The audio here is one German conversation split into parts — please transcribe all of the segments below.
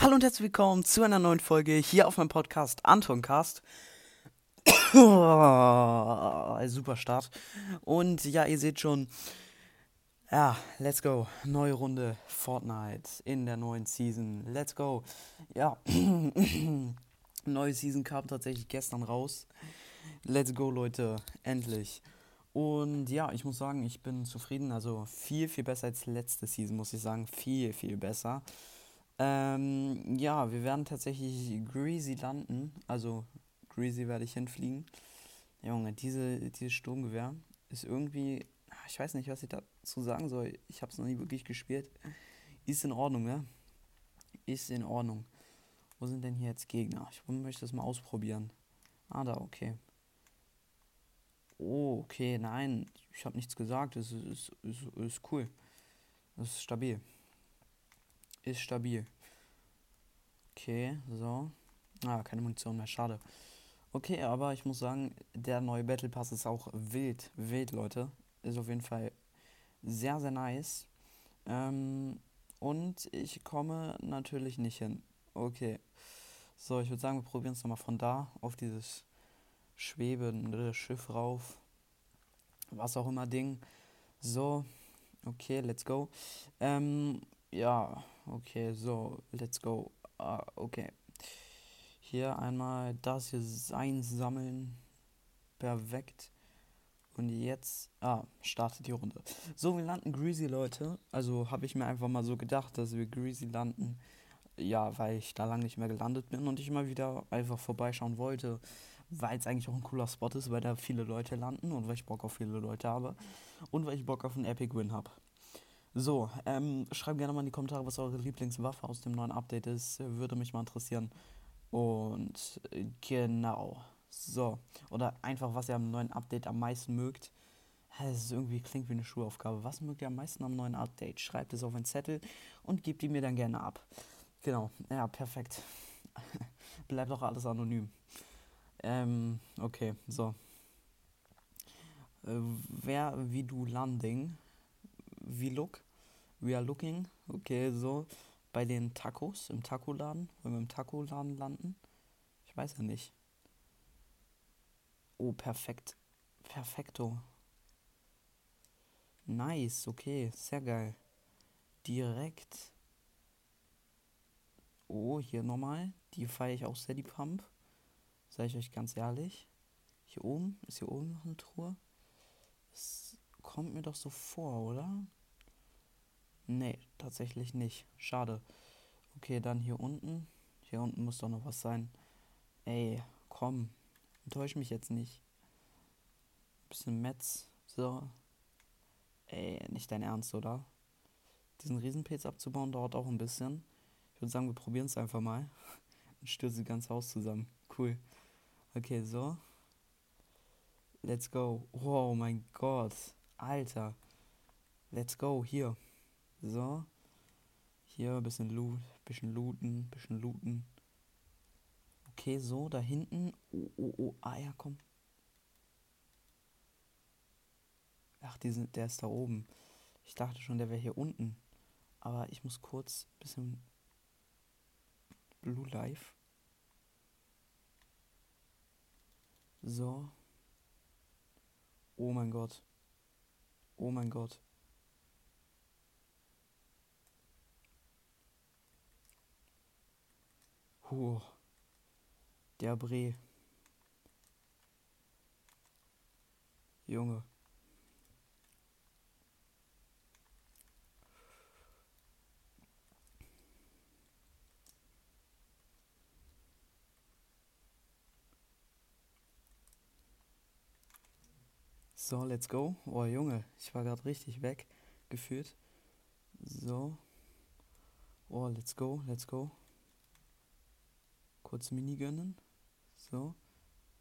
Hallo und herzlich willkommen zu einer neuen Folge hier auf meinem Podcast Antoncast. Super Start. Und ja, ihr seht schon, ja, let's go. Neue Runde Fortnite in der neuen Season. Let's go. Ja, neue Season kam tatsächlich gestern raus. Let's go, Leute. Endlich. Und ja, ich muss sagen, ich bin zufrieden. Also viel, viel besser als letzte Season, muss ich sagen. Viel, viel besser. Ähm, ja, wir werden tatsächlich Greasy landen. Also Greasy werde ich hinfliegen. Junge, diese, dieses Sturmgewehr ist irgendwie. Ich weiß nicht, was ich dazu sagen soll. Ich habe es noch nie wirklich gespielt. Ist in Ordnung, ne? Ist in Ordnung. Wo sind denn hier jetzt Gegner? Ich möchte das mal ausprobieren. Ah, da, okay. Oh, okay, nein. Ich habe nichts gesagt. Es ist, ist, ist, ist cool. Das ist stabil ist stabil. Okay, so. Ah, keine Munition mehr, schade. Okay, aber ich muss sagen, der neue Battle Pass ist auch wild, wild, Leute. Ist auf jeden Fall sehr, sehr nice. Ähm, und ich komme natürlich nicht hin. Okay. So, ich würde sagen, wir probieren es nochmal von da auf dieses schwebende Schiff rauf. Was auch immer Ding. So, okay, let's go. Ähm, ja, okay, so, let's go. Ah, okay. Hier einmal das hier einsammeln. Perfekt. Und jetzt, ah, startet die Runde. So, wir landen Greasy, Leute. Also habe ich mir einfach mal so gedacht, dass wir Greasy landen. Ja, weil ich da lange nicht mehr gelandet bin und ich immer wieder einfach vorbeischauen wollte. Weil es eigentlich auch ein cooler Spot ist, weil da viele Leute landen und weil ich Bock auf viele Leute habe. Und weil ich Bock auf einen Epic Win habe. So, ähm, schreibt gerne mal in die Kommentare, was eure Lieblingswaffe aus dem neuen Update ist. Würde mich mal interessieren. Und äh, genau. So. Oder einfach, was ihr am neuen Update am meisten mögt. Es ist irgendwie klingt wie eine Schulaufgabe. Was mögt ihr am meisten am neuen Update? Schreibt es auf einen Zettel und gebt die mir dann gerne ab. Genau. Ja, perfekt. Bleibt auch alles anonym. Ähm, okay, so. Äh, wer wie du Landing wie look. We are looking. Okay, so. Bei den Tacos im Taco-Laden. Wollen wir im Taco-Laden landen? Ich weiß ja nicht. Oh, perfekt. Perfekto. Nice, okay, sehr geil. Direkt. Oh, hier nochmal. Die feiere ich auch sehr, die Pump. Sag ich euch ganz ehrlich. Hier oben, ist hier oben noch eine Truhe? Das kommt mir doch so vor, oder? Nee, tatsächlich nicht. Schade. Okay, dann hier unten. Hier unten muss doch noch was sein. Ey, komm. Enttäusch mich jetzt nicht. Bisschen Metz. So. Ey, nicht dein Ernst, oder? Diesen Riesenpilz abzubauen dauert auch ein bisschen. Ich würde sagen, wir probieren es einfach mal. Und stürzen das ganze Haus zusammen. Cool. Okay, so. Let's go. Oh mein Gott. Alter. Let's go. Hier. So. Hier ein bisschen loot, bisschen looten, bisschen looten. Okay, so, da hinten. Oh, oh, oh. Ah ja, komm. Ach, die sind, der ist da oben. Ich dachte schon, der wäre hier unten. Aber ich muss kurz ein bisschen Blue Life. So. Oh mein Gott. Oh mein Gott. Huh. Der Bre. Junge. So, let's go. Oh, Junge, ich war gerade richtig weg gefühlt. So. Oh, let's go, let's go. Kurz Mini gönnen. So.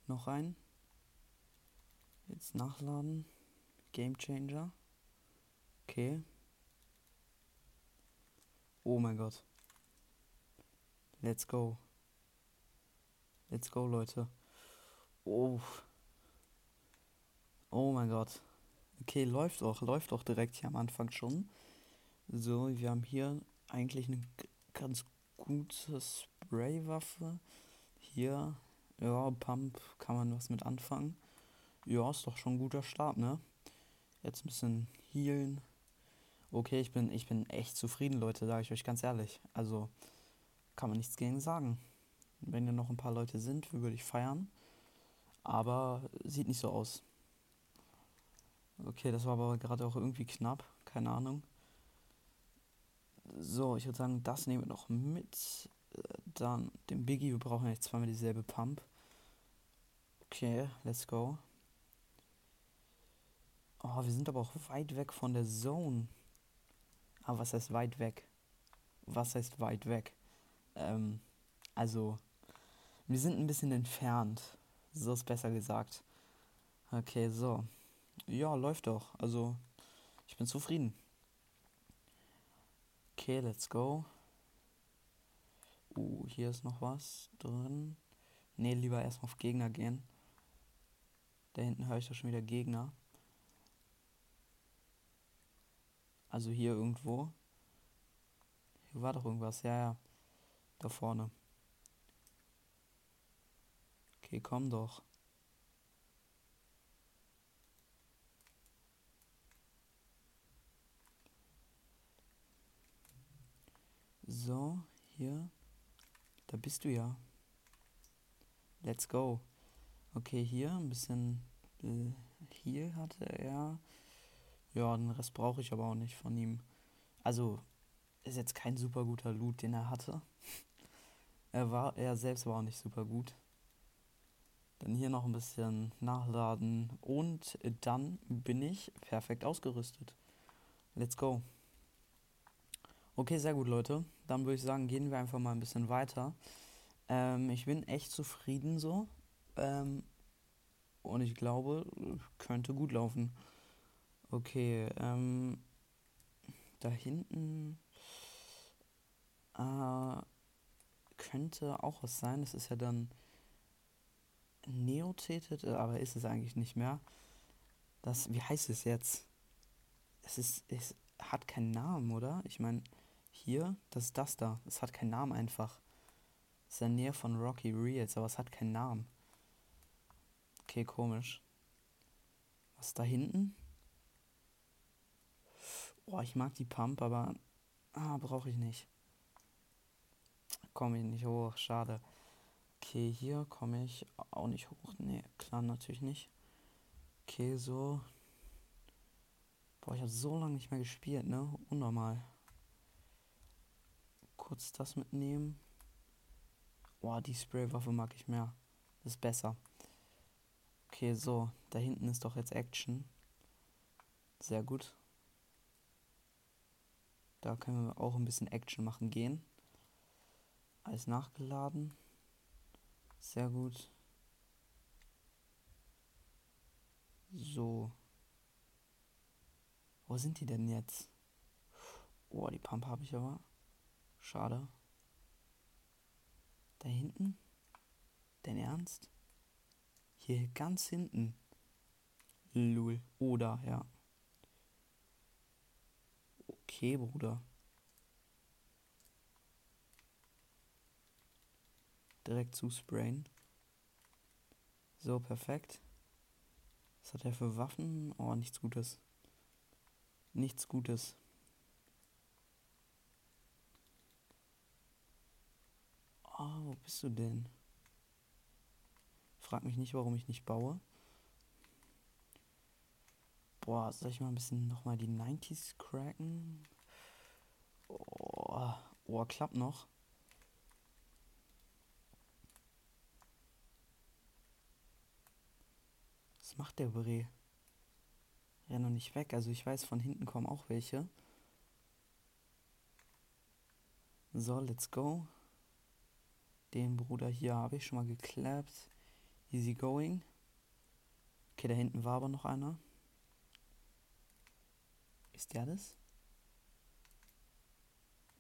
Noch ein. Jetzt nachladen. Game Changer. Okay. Oh mein Gott. Let's go. Let's go, Leute. Oh. Oh mein Gott. Okay, läuft auch. Läuft auch direkt hier am Anfang schon. So, wir haben hier eigentlich eine ganz gute Spraywaffe. Hier, ja, Pump kann man was mit anfangen. Ja, ist doch schon ein guter Start, ne? Jetzt ein bisschen healen. Okay, ich bin, ich bin echt zufrieden, Leute, sage ich euch ganz ehrlich. Also kann man nichts gegen sagen. Wenn ja noch ein paar Leute sind, würde ich feiern. Aber sieht nicht so aus. Okay, das war aber gerade auch irgendwie knapp. Keine Ahnung. So, ich würde sagen, das nehmen wir noch mit. Äh, dann den Biggie. Wir brauchen jetzt zweimal dieselbe Pump. Okay, let's go. Oh, wir sind aber auch weit weg von der Zone. Aber was heißt weit weg? Was heißt weit weg? Ähm, also, wir sind ein bisschen entfernt. So ist besser gesagt. Okay, so. Ja, läuft doch. Also, ich bin zufrieden. Okay, let's go. Uh, hier ist noch was drin. Ne, lieber erstmal auf Gegner gehen. Da hinten höre ich doch schon wieder Gegner. Also hier irgendwo. Hier war doch irgendwas. Ja, ja. Da vorne. Okay, komm doch. So, hier. Da bist du ja. Let's go. Okay, hier ein bisschen äh, Heal hatte er. Ja, den Rest brauche ich aber auch nicht von ihm. Also, ist jetzt kein super guter Loot, den er hatte. er war, er selbst war auch nicht super gut. Dann hier noch ein bisschen nachladen und dann bin ich perfekt ausgerüstet. Let's go. Okay, sehr gut, Leute. Dann würde ich sagen, gehen wir einfach mal ein bisschen weiter. Ähm, ich bin echt zufrieden so. Ähm, und ich glaube, könnte gut laufen. Okay, ähm, da hinten äh, könnte auch was sein. Das ist ja dann Neothetet, aber ist es eigentlich nicht mehr. Das, wie heißt es jetzt? Es ist, es hat keinen Namen, oder? Ich meine, hier, das ist das da. Es hat keinen Namen einfach. Es ist in der Nähe von Rocky Reels, aber es hat keinen Namen. Okay, komisch. Was da hinten? Boah, ich mag die Pump, aber ah, brauche ich nicht. Komme ich nicht hoch, schade. Okay, hier komme ich auch nicht hoch. Nee, klar, natürlich nicht. Okay, so. Boah, ich habe so lange nicht mehr gespielt, ne? Unnormal kurz das mitnehmen. Boah, die Spraywaffe mag ich mehr. Das ist besser. Okay, so. Da hinten ist doch jetzt Action. Sehr gut. Da können wir auch ein bisschen Action machen gehen. Alles nachgeladen. Sehr gut. So. Wo sind die denn jetzt? Oh, die Pump habe ich aber. Schade. Da hinten? Dein Ernst? Hier ganz hinten. Lul. Oder, ja. Okay, Bruder. Direkt zusprayen. So, perfekt. Was hat er für Waffen? Oh, nichts Gutes. Nichts Gutes. Oh, wo bist du denn? Frag mich nicht, warum ich nicht baue. Boah, soll ich mal ein bisschen nochmal die 90s cracken? Oh, oh, klappt noch. Was macht der Bre? Renn noch nicht weg. Also ich weiß, von hinten kommen auch welche. So, let's go. Den Bruder hier habe ich schon mal geklappt. Easy going. Okay, da hinten war aber noch einer. Ist der das?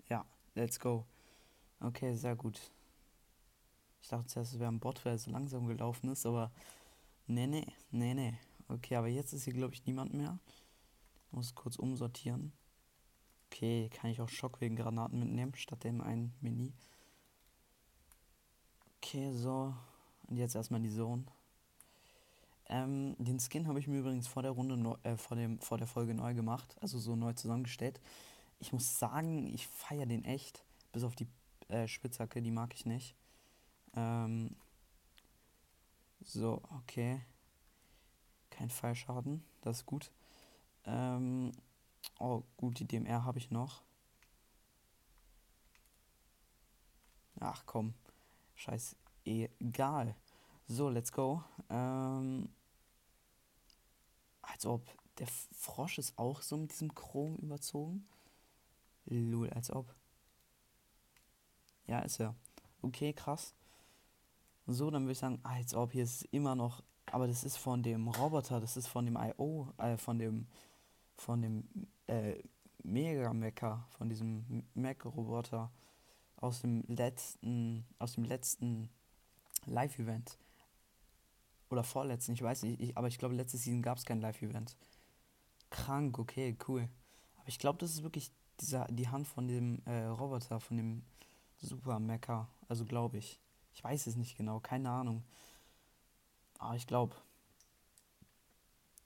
Ja, let's go. Okay, sehr gut. Ich dachte zuerst, es wäre ein Bot, weil er so langsam gelaufen ist, aber nee, nee, nee, nee. Okay, aber jetzt ist hier, glaube ich, niemand mehr. Muss kurz umsortieren. Okay, kann ich auch Schockwegen-Granaten mitnehmen, statt dem einen Mini. Okay, so. Und jetzt erstmal die Zone. Ähm, den Skin habe ich mir übrigens vor der Runde, neu, äh, vor, dem, vor der Folge neu gemacht, also so neu zusammengestellt. Ich muss sagen, ich feiere den echt. Bis auf die äh, Spitzhacke, die mag ich nicht. Ähm, so, okay. Kein Fallschaden, das ist gut. Ähm, oh, gut, die DMR habe ich noch. Ach komm, scheiß egal. So, let's go. Ähm, als ob der Frosch ist auch so mit diesem Chrom überzogen. Lul, als ob. Ja, ist er. Okay, krass. So, dann würde ich sagen, als ob hier ist immer noch. Aber das ist von dem Roboter, das ist von dem IO, äh, von dem. Von dem äh, Mega Mecha, von diesem Mac-Roboter aus dem letzten, aus dem letzten Live-Event. Oder vorletzten, ich weiß nicht, ich, aber ich glaube, letzte Season gab es kein Live-Event. Krank, okay, cool. Aber ich glaube, das ist wirklich dieser, die Hand von dem äh, Roboter, von dem Super Mecha. Also glaube ich. Ich weiß es nicht genau, keine Ahnung. Aber ich glaube.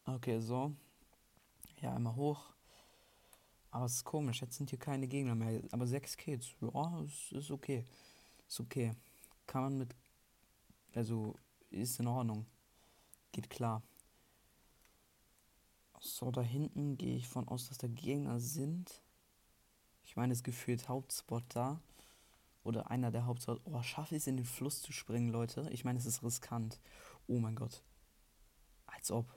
Okay, so. Ja, einmal hoch. Aber es ist komisch, jetzt sind hier keine Gegner mehr. Aber sechs Kills, ja, ist, ist okay. Ist okay. Kann man mit. Also, ist in Ordnung. Geht klar. So, da hinten gehe ich von aus, dass da Gegner sind. Ich meine, es gefühlt Hauptspot da. Oder einer der Hauptspot. Oh, schaffe ich es in den Fluss zu springen, Leute? Ich meine, es ist riskant. Oh mein Gott. Als ob.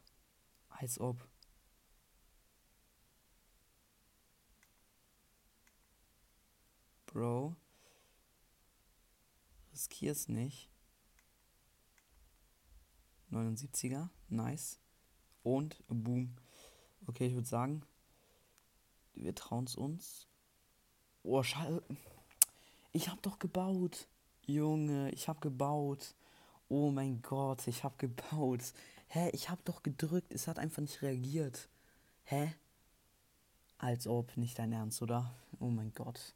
Als ob. Bro. Riskier's nicht. 79er. Nice. Und boom. Okay, ich würde sagen, wir trauen es uns. Oh, schade. Ich hab doch gebaut. Junge, ich hab gebaut. Oh mein Gott, ich hab gebaut. Hä, ich hab doch gedrückt. Es hat einfach nicht reagiert. Hä? Als ob nicht dein Ernst, oder? Oh mein Gott.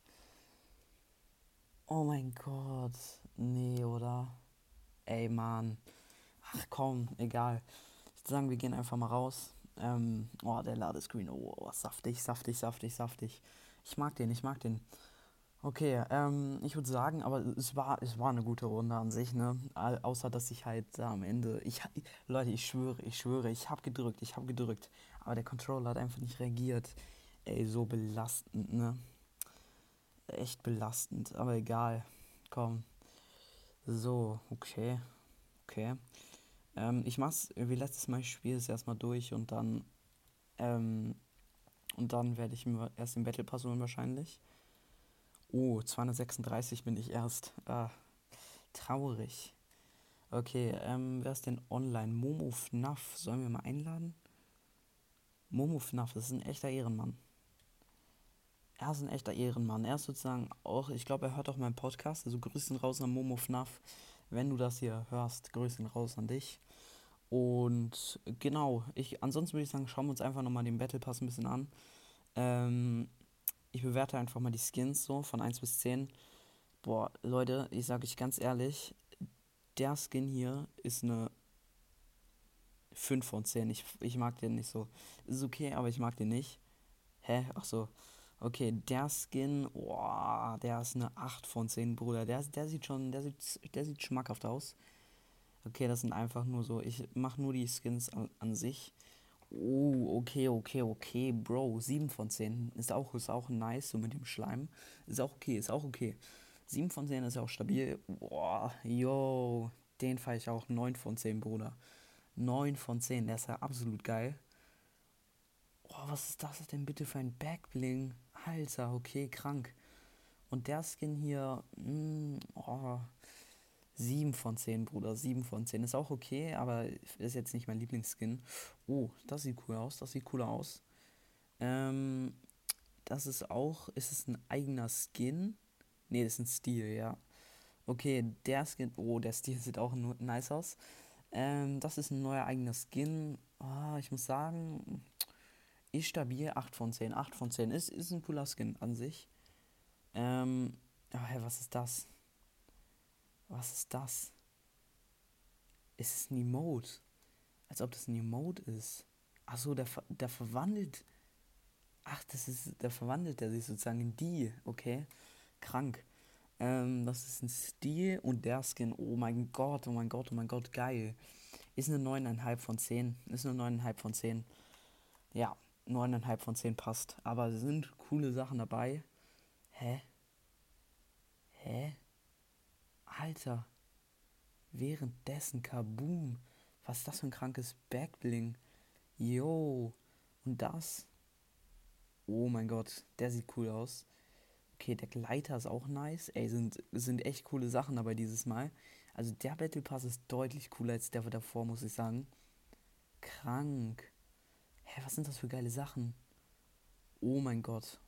Oh mein Gott. Nee, oder? Ey, Mann. Ach komm, egal. Ich würde sagen, wir gehen einfach mal raus. Ähm, oh, der Ladescreen. Oh, oh, saftig, saftig, saftig, saftig. Ich mag den, ich mag den. Okay, ähm, ich würde sagen, aber es war, es war eine gute Runde an sich, ne? Außer, dass ich halt da am Ende. Ich, Leute, ich schwöre, ich schwöre, ich habe gedrückt, ich habe gedrückt. Aber der Controller hat einfach nicht reagiert. Ey, so belastend, ne? Echt belastend, aber egal. Komm. So, okay. Okay. Ähm, ich mach's wie letztes Mal, ich spiele es erstmal durch und dann. Ähm, und dann werde ich erst den Battle Pass holen wahrscheinlich. Oh, 236 bin ich erst. Ah, traurig. Okay, ähm, wer ist denn online? Momo FNAF. Sollen wir mal einladen? Momo FNAF, das ist ein echter Ehrenmann er ist ein echter Ehrenmann. Er ist sozusagen auch, ich glaube, er hört auch meinen Podcast. Also Grüßen raus an Momo FNAF. Wenn du das hier hörst, Grüßen raus an dich. Und genau, ich, ansonsten würde ich sagen, schauen wir uns einfach nochmal den Battle Pass ein bisschen an. Ähm, ich bewerte einfach mal die Skins so von 1 bis 10. Boah, Leute, ich sage euch ganz ehrlich, der Skin hier ist eine 5 von 10. Ich, ich mag den nicht so. Ist okay, aber ich mag den nicht. Hä? Ach so. Okay, der Skin, oh, der ist eine 8 von 10, Bruder. Der, der sieht schon, der sieht, der sieht schmackhaft aus. Okay, das sind einfach nur so, ich mache nur die Skins an, an, sich. Oh, okay, okay, okay, Bro, 7 von 10. Ist auch, ist auch nice, so mit dem Schleim. Ist auch okay, ist auch okay. 7 von 10 ist auch stabil. Boah, yo, den fahre ich auch 9 von 10, Bruder. 9 von 10, der ist ja absolut geil. Oh, was ist das denn bitte für ein Backbling? Alter, okay, krank. Und der Skin hier, mh, mm, oh, 7 von 10, Bruder, 7 von 10. Ist auch okay, aber ist jetzt nicht mein Lieblingsskin. Oh, das sieht cool aus, das sieht cooler aus. Ähm, das ist auch, ist es ein eigener Skin? Ne, das ist ein Stil, ja. Okay, der Skin, oh, der Stil sieht auch nice aus. Ähm, das ist ein neuer eigener Skin. Oh, ich muss sagen, ist stabil, 8 von 10. 8 von 10 ist, ist ein cooler Skin an sich. Ähm, oh, hä, was ist das? Was ist das? Ist es ein Emote? Als ob das ein Emote ist. Achso, der, der verwandelt. Ach, das ist. Der verwandelt er sich sozusagen in die. Okay. Krank. Ähm, das ist ein Stil und der Skin. Oh mein Gott, oh mein Gott, oh mein Gott, geil. Ist eine 9,5 von 10. Ist eine 9,5 von 10. Ja, 9,5 von 10 passt. Aber sind coole Sachen dabei. Hä? Hä? Alter. Währenddessen Kaboom. Was ist das für ein krankes Backbling? Yo. Und das? Oh mein Gott, der sieht cool aus. Okay, der Gleiter ist auch nice. Ey, sind, sind echt coole Sachen dabei dieses Mal. Also der Battle Pass ist deutlich cooler als der davor, muss ich sagen. Krank. Hä, was sind das für geile Sachen? Oh mein Gott.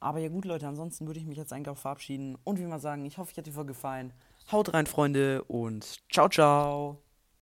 Aber ja gut, Leute, ansonsten würde ich mich jetzt eigentlich auch verabschieden und wie mal sagen, ich hoffe, euch hat die Folge gefallen. Haut rein, Freunde, und ciao, ciao.